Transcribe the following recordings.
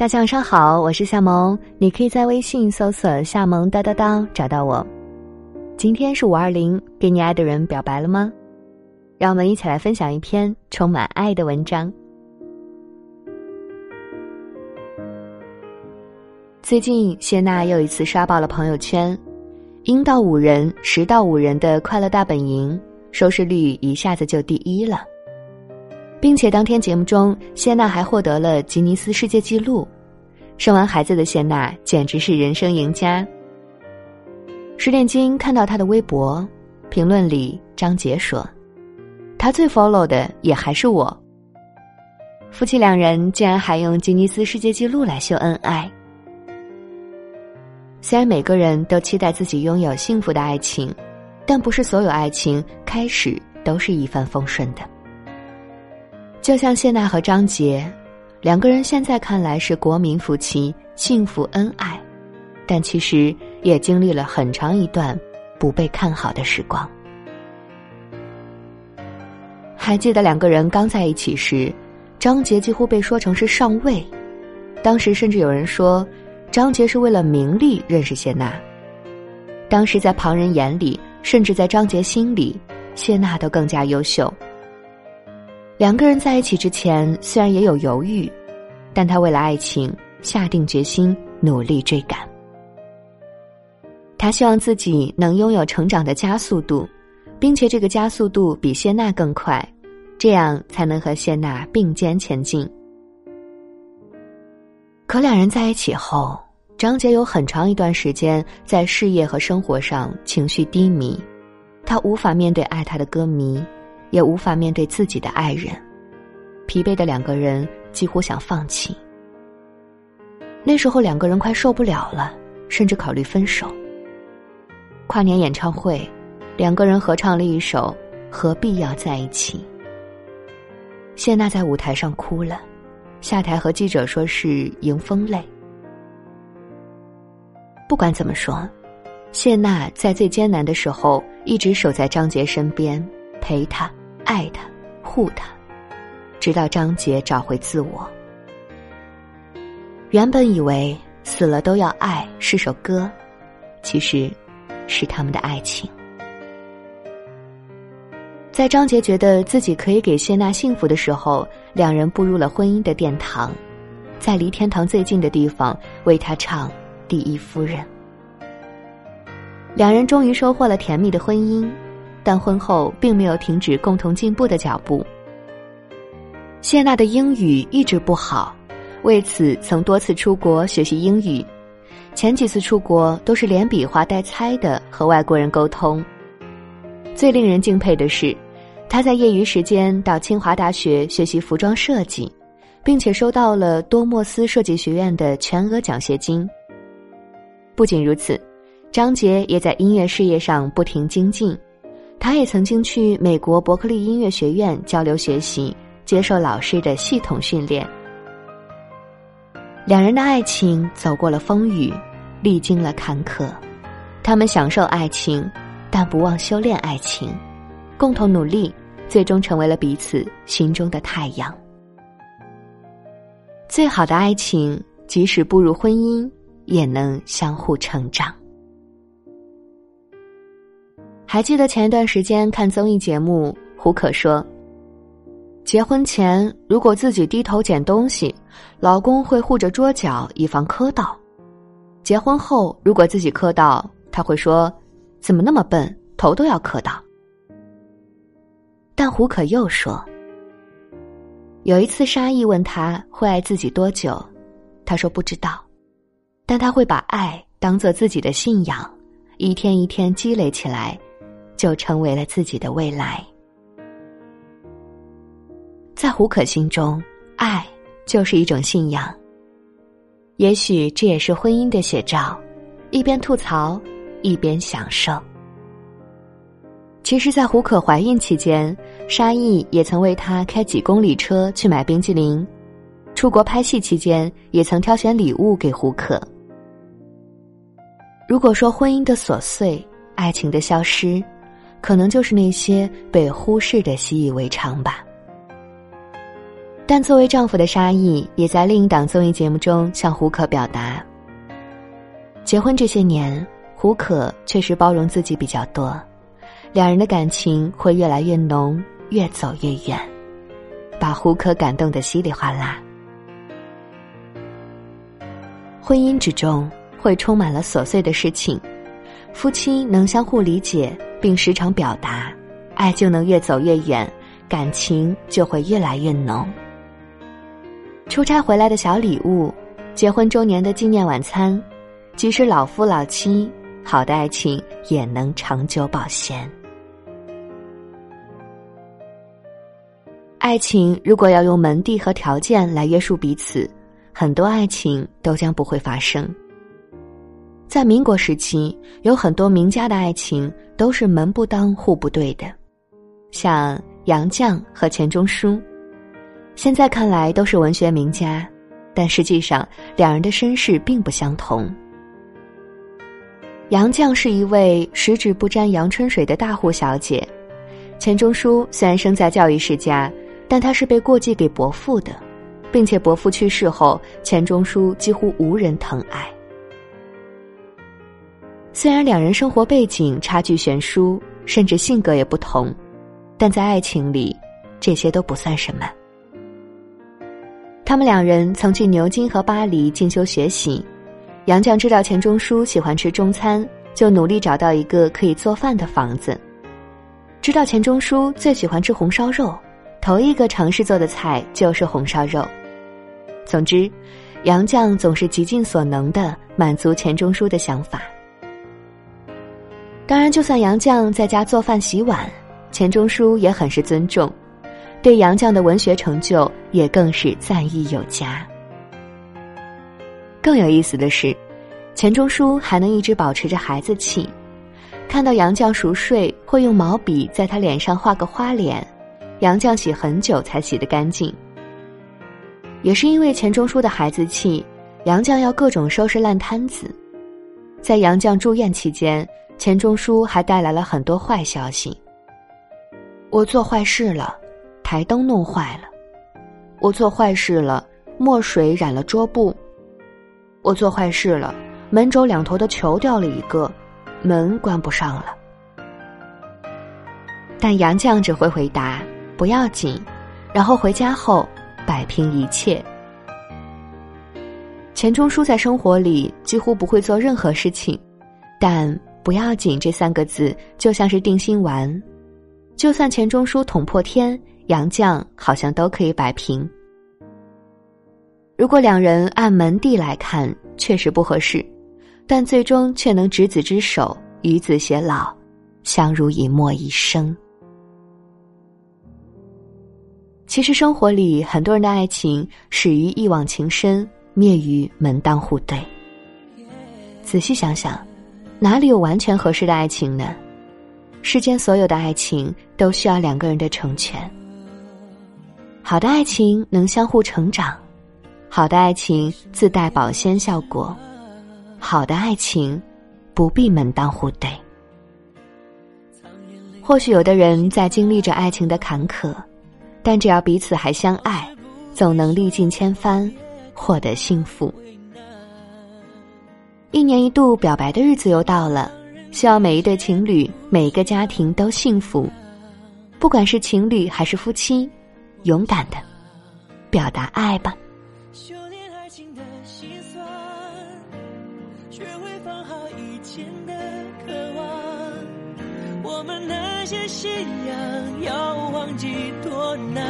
大家晚上好，我是夏萌，你可以在微信搜索“夏萌叨叨叨”找到我。今天是五二零，给你爱的人表白了吗？让我们一起来分享一篇充满爱的文章。最近谢娜又一次刷爆了朋友圈，应到五人、十到五人的快乐大本营收视率一下子就第一了。并且当天节目中，谢娜还获得了吉尼斯世界纪录。生完孩子的谢娜简直是人生赢家。十点金看到她的微博评论里，张杰说：“他最 follow 的也还是我。”夫妻两人竟然还用吉尼斯世界纪录来秀恩爱。虽然每个人都期待自己拥有幸福的爱情，但不是所有爱情开始都是一帆风顺的。就像谢娜和张杰，两个人现在看来是国民夫妻，幸福恩爱，但其实也经历了很长一段不被看好的时光。还记得两个人刚在一起时，张杰几乎被说成是上位，当时甚至有人说，张杰是为了名利认识谢娜。当时在旁人眼里，甚至在张杰心里，谢娜都更加优秀。两个人在一起之前，虽然也有犹豫，但他为了爱情下定决心，努力追赶。他希望自己能拥有成长的加速度，并且这个加速度比谢娜更快，这样才能和谢娜并肩前进。可两人在一起后，张杰有很长一段时间在事业和生活上情绪低迷，他无法面对爱他的歌迷。也无法面对自己的爱人，疲惫的两个人几乎想放弃。那时候两个人快受不了了，甚至考虑分手。跨年演唱会，两个人合唱了一首《何必要在一起》。谢娜在舞台上哭了，下台和记者说是迎风泪。不管怎么说，谢娜在最艰难的时候一直守在张杰身边，陪他。爱他，护他，直到张杰找回自我。原本以为死了都要爱是首歌，其实，是他们的爱情。在张杰觉得自己可以给谢娜幸福的时候，两人步入了婚姻的殿堂，在离天堂最近的地方为他唱《第一夫人》。两人终于收获了甜蜜的婚姻。但婚后并没有停止共同进步的脚步。谢娜的英语一直不好，为此曾多次出国学习英语。前几次出国都是连比划带猜的和外国人沟通。最令人敬佩的是，她在业余时间到清华大学学习服装设计，并且收到了多莫斯设计学院的全额奖学金。不仅如此，张杰也在音乐事业上不停精进。他也曾经去美国伯克利音乐学院交流学习，接受老师的系统训练。两人的爱情走过了风雨，历经了坎坷，他们享受爱情，但不忘修炼爱情，共同努力，最终成为了彼此心中的太阳。最好的爱情，即使步入婚姻，也能相互成长。还记得前一段时间看综艺节目，胡可说：“结婚前如果自己低头捡东西，老公会护着桌角以防磕到；结婚后如果自己磕到，他会说：怎么那么笨，头都要磕到。”但胡可又说：“有一次沙溢问他会爱自己多久，他说不知道，但他会把爱当做自己的信仰，一天一天积累起来。”就成为了自己的未来。在胡可心中，爱就是一种信仰。也许这也是婚姻的写照，一边吐槽，一边享受。其实，在胡可怀孕期间，沙溢也曾为她开几公里车去买冰激凌；出国拍戏期间，也曾挑选礼物给胡可。如果说婚姻的琐碎，爱情的消失。可能就是那些被忽视的习以为常吧。但作为丈夫的沙溢，也在另一档综艺节目中向胡可表达：结婚这些年，胡可确实包容自己比较多，两人的感情会越来越浓，越走越远，把胡可感动的稀里哗啦。婚姻之中会充满了琐碎的事情，夫妻能相互理解并时常表达，爱就能越走越远，感情就会越来越浓。出差回来的小礼物，结婚周年的纪念晚餐，即使老夫老妻，好的爱情也能长久保鲜。爱情如果要用门第和条件来约束彼此。很多爱情都将不会发生。在民国时期，有很多名家的爱情都是门不当户不对的，像杨绛和钱钟书。现在看来都是文学名家，但实际上两人的身世并不相同。杨绛是一位十指不沾阳春水的大户小姐，钱钟书虽然生在教育世家，但他是被过继给伯父的。并且伯父去世后，钱钟书几乎无人疼爱。虽然两人生活背景差距悬殊，甚至性格也不同，但在爱情里，这些都不算什么。他们两人曾去牛津和巴黎进修学习。杨绛知道钱钟书喜欢吃中餐，就努力找到一个可以做饭的房子。知道钱钟书最喜欢吃红烧肉，头一个尝试做的菜就是红烧肉。总之，杨绛总是极尽所能的满足钱钟书的想法。当然，就算杨绛在家做饭洗碗，钱钟书也很是尊重，对杨绛的文学成就也更是赞誉有加。更有意思的是，钱钟书还能一直保持着孩子气，看到杨绛熟睡，会用毛笔在他脸上画个花脸，杨绛洗很久才洗得干净。也是因为钱钟书的孩子气，杨绛要各种收拾烂摊子。在杨绛住院期间，钱钟书还带来了很多坏消息。我做坏事了，台灯弄坏了；我做坏事了，墨水染了桌布；我做坏事了，门轴两头的球掉了一个，门关不上了。但杨绛只会回答“不要紧”，然后回家后。摆平一切。钱钟书在生活里几乎不会做任何事情，但不要紧这三个字就像是定心丸，就算钱钟书捅破天，杨绛好像都可以摆平。如果两人按门第来看，确实不合适，但最终却能执子之手，与子偕老，相濡以沫一生。其实生活里很多人的爱情始于一往情深，灭于门当户对。仔细想想，哪里有完全合适的爱情呢？世间所有的爱情都需要两个人的成全。好的爱情能相互成长，好的爱情自带保鲜效果，好的爱情不必门当户对。或许有的人在经历着爱情的坎坷。但只要彼此还相爱，总能历尽千帆，获得幸福。一年一度表白的日子又到了，希望每一对情侣、每一个家庭都幸福。不管是情侣还是夫妻，勇敢的表达爱吧。修炼爱情的心酸，学会放好以前的渴望。我们那些信仰要忘记多难，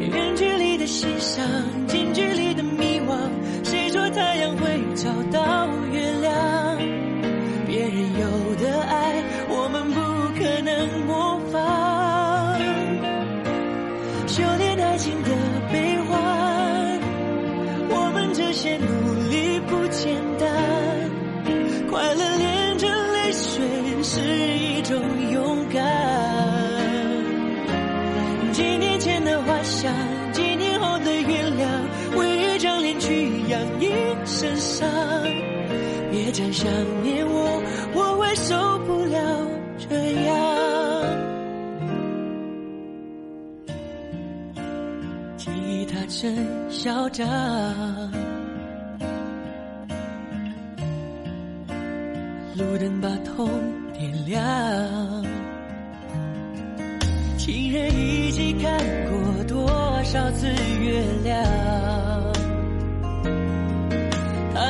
远距离的欣赏，近距离的迷惘。太阳会找到月亮？身上，别再想念我，我会受不了这样。吉他真嚣张，路灯把痛点亮，情人一起看过多少次月亮。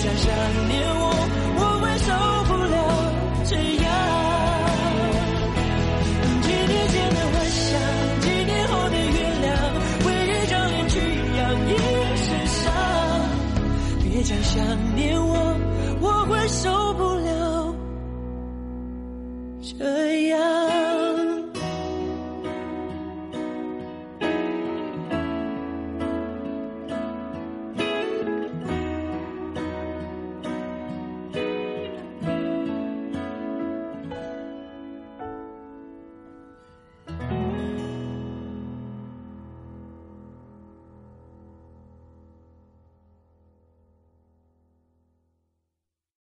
想想念我